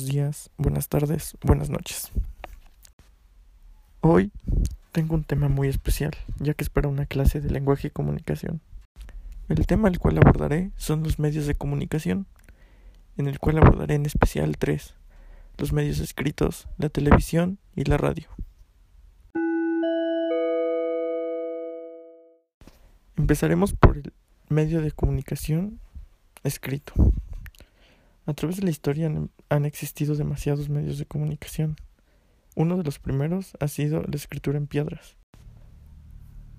buenos días, buenas tardes, buenas noches. Hoy tengo un tema muy especial, ya que es para una clase de lenguaje y comunicación. El tema al cual abordaré son los medios de comunicación, en el cual abordaré en especial tres, los medios escritos, la televisión y la radio. Empezaremos por el medio de comunicación escrito. A través de la historia han, existido demasiados medios de comunicación. Uno de los primeros ha sido la escritura en piedras.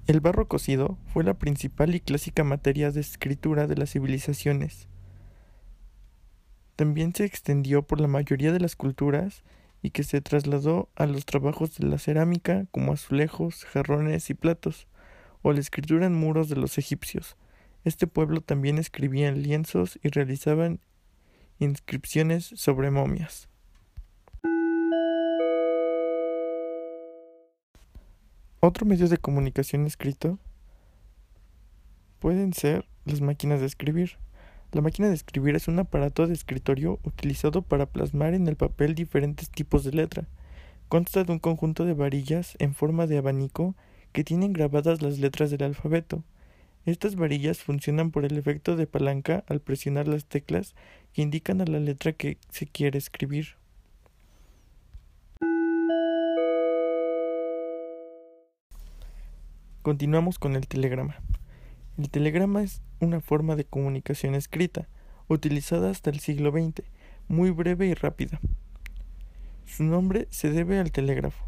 El barro cocido fue la principal y clásica materia de escritura de las civilizaciones. También se extendió por la mayoría de las culturas y que se trasladó a los trabajos de la cerámica como azulejos, jarrones y platos, o la escritura en muros de los egipcios. Este pueblo también escribía en lienzos y realizaban inscripciones sobre momias. Otro medio de comunicación escrito pueden ser las máquinas de escribir. La máquina de escribir es un aparato de escritorio utilizado para plasmar en el papel diferentes tipos de letra. Consta de un conjunto de varillas en forma de abanico que tienen grabadas las letras del alfabeto. Estas varillas funcionan por el efecto de palanca al presionar las teclas que indican a la letra que se quiere escribir. Continuamos con el telegrama. El telegrama es una forma de comunicación escrita, utilizada hasta el siglo XX, muy breve y rápida. Su nombre se debe al telégrafo,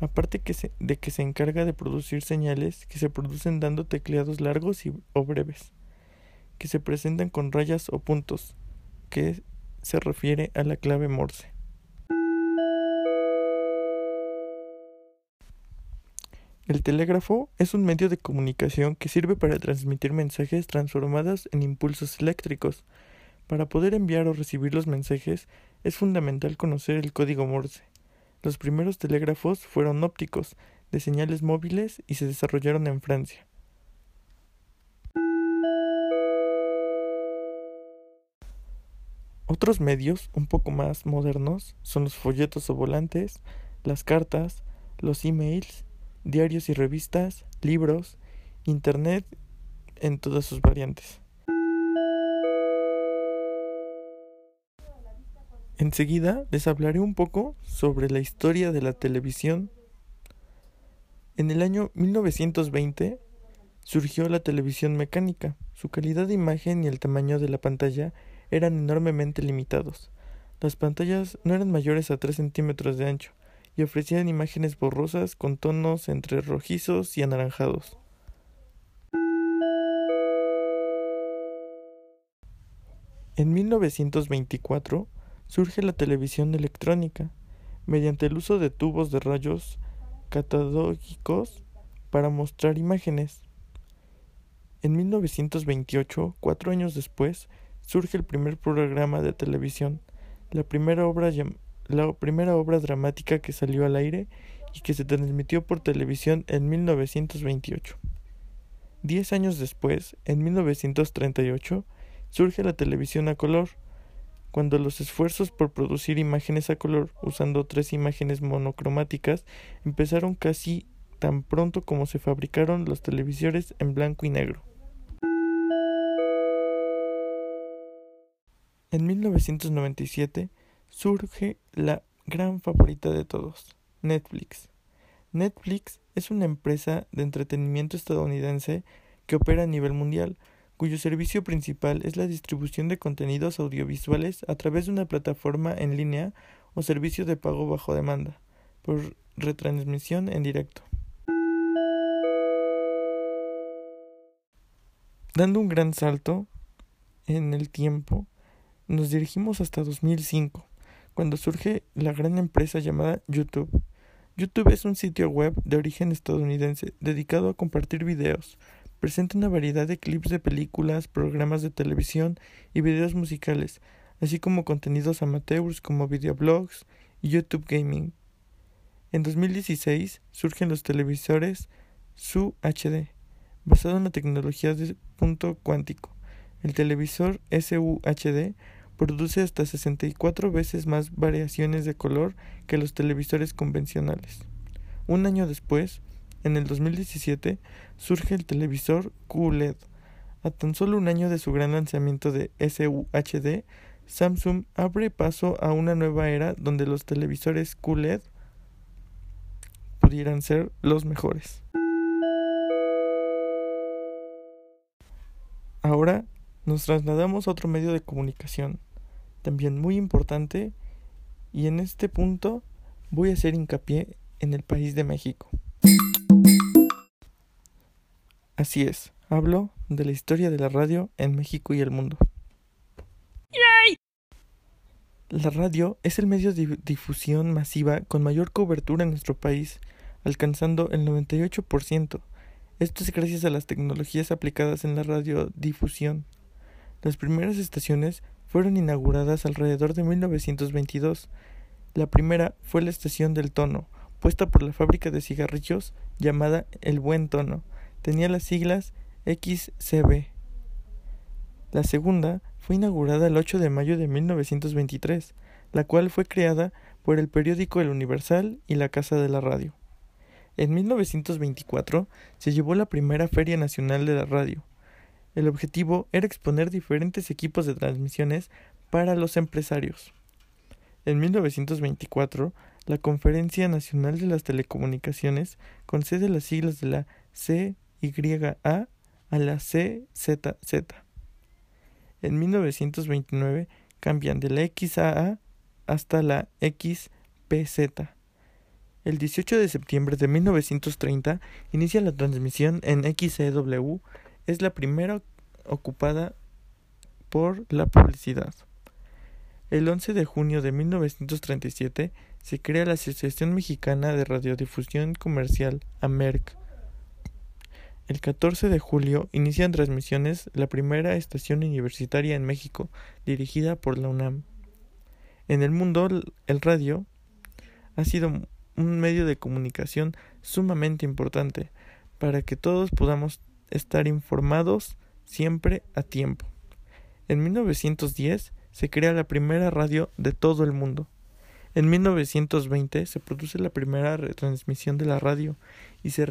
aparte de que se encarga de producir señales que se producen dando tecleados largos o breves, que se presentan con rayas o puntos, que se refiere a la clave Morse. El telégrafo es un medio de comunicación que sirve para transmitir mensajes transformados en impulsos eléctricos. Para poder enviar o recibir los mensajes es fundamental conocer el código Morse. Los primeros telégrafos fueron ópticos, de señales móviles y se desarrollaron en Francia. Otros medios, un poco más modernos, son los folletos o volantes, las cartas, los emails, diarios y revistas, libros, Internet en todas sus variantes. Enseguida les hablaré un poco sobre la historia de la televisión. En el año 1920 surgió la televisión mecánica. Su calidad de imagen y el tamaño de la pantalla eran enormemente limitados. Las pantallas no eran mayores a 3 centímetros de ancho y ofrecían imágenes borrosas con tonos entre rojizos y anaranjados. En 1924 surge la televisión electrónica, mediante el uso de tubos de rayos catadógicos para mostrar imágenes. En 1928, cuatro años después, surge el primer programa de televisión, la primera obra, la primera obra dramática que salió al aire y que se transmitió por televisión en 1928. Diez años después, en 1938, surge la televisión a color, cuando los esfuerzos por producir imágenes a color usando tres imágenes monocromáticas empezaron casi tan pronto como se fabricaron los televisores en blanco y negro. En 1997 surge la gran favorita de todos, Netflix. Netflix es una empresa de entretenimiento estadounidense que opera a nivel mundial, cuyo servicio principal es la distribución de contenidos audiovisuales a través de una plataforma en línea o servicio de pago bajo demanda, por retransmisión en directo. Dando un gran salto en el tiempo, nos dirigimos hasta 2005, cuando surge la gran empresa llamada YouTube. YouTube es un sitio web de origen estadounidense dedicado a compartir videos, Presenta una variedad de clips de películas, programas de televisión y videos musicales, así como contenidos amateurs como videoblogs y YouTube Gaming. En 2016 surgen los televisores SU HD, basado en la tecnología de punto cuántico. El televisor SUHD produce hasta 64 veces más variaciones de color que los televisores convencionales. Un año después, en el 2017, surge el televisor QLED. A tan solo un año de su gran lanzamiento de SUHD, Samsung abre paso a una nueva era donde los televisores QLED pudieran ser los mejores. Ahora nos trasladamos a otro medio de comunicación, también muy importante, y en este punto voy a hacer hincapié en el país de México. Así es, hablo de la historia de la radio en México y el mundo. La radio es el medio de difusión masiva con mayor cobertura en nuestro país, alcanzando el 98%. Esto es gracias a las tecnologías aplicadas en la radiodifusión. Las primeras estaciones fueron inauguradas alrededor de 1922. La primera fue la estación del tono, puesta por la fábrica de cigarrillos llamada El Buen Tono. Tenía las siglas XCB. La segunda fue inaugurada el 8 de mayo de 1923, la cual fue creada por el periódico El Universal y la Casa de la Radio. En 1924 se llevó la primera Feria Nacional de la Radio. El objetivo era exponer diferentes equipos de transmisiones para los empresarios. En 1924, la Conferencia Nacional de las Telecomunicaciones concede las siglas de la CYA a la CZZ. En 1929 cambian de la XAA hasta la XPZ. El 18 de septiembre de 1930 inicia la transmisión en XCW. Es la primera ocupada por la publicidad. El 11 de junio de 1937 se crea la Asociación Mexicana de Radiodifusión Comercial, AMERC, el 14 de julio inician transmisiones la primera estación universitaria en México, dirigida por la UNAM. En el mundo, el radio ha sido un medio de comunicación sumamente importante para que todos podamos estar informados siempre a tiempo. En 1910 se crea la primera radio de todo el mundo. En 1920 se produce la primera retransmisión de la radio y se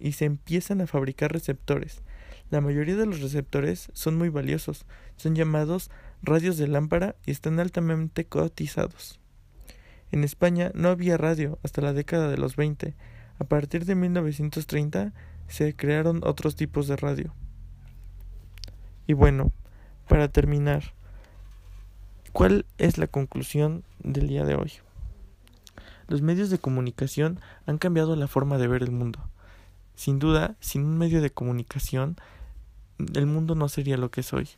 y se empiezan a fabricar receptores. La mayoría de los receptores son muy valiosos, son llamados radios de lámpara y están altamente cotizados. En España no había radio hasta la década de los 20. A partir de 1930 se crearon otros tipos de radio. Y bueno, para terminar, ¿cuál es la conclusión del día de hoy? Los medios de comunicación han cambiado la forma de ver el mundo. Sin duda, sin un medio de comunicación, el mundo no sería lo que es hoy.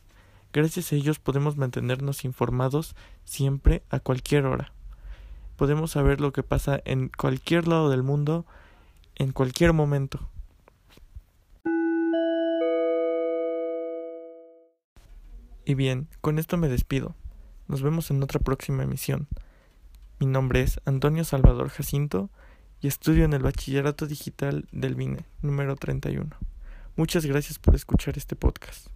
Gracias a ellos podemos mantenernos informados siempre, a cualquier hora. Podemos saber lo que pasa en cualquier lado del mundo, en cualquier momento. Y bien, con esto me despido. Nos vemos en otra próxima emisión. Mi nombre es Antonio Salvador Jacinto y estudio en el Bachillerato Digital del BINE, número 31. Muchas gracias por escuchar este podcast.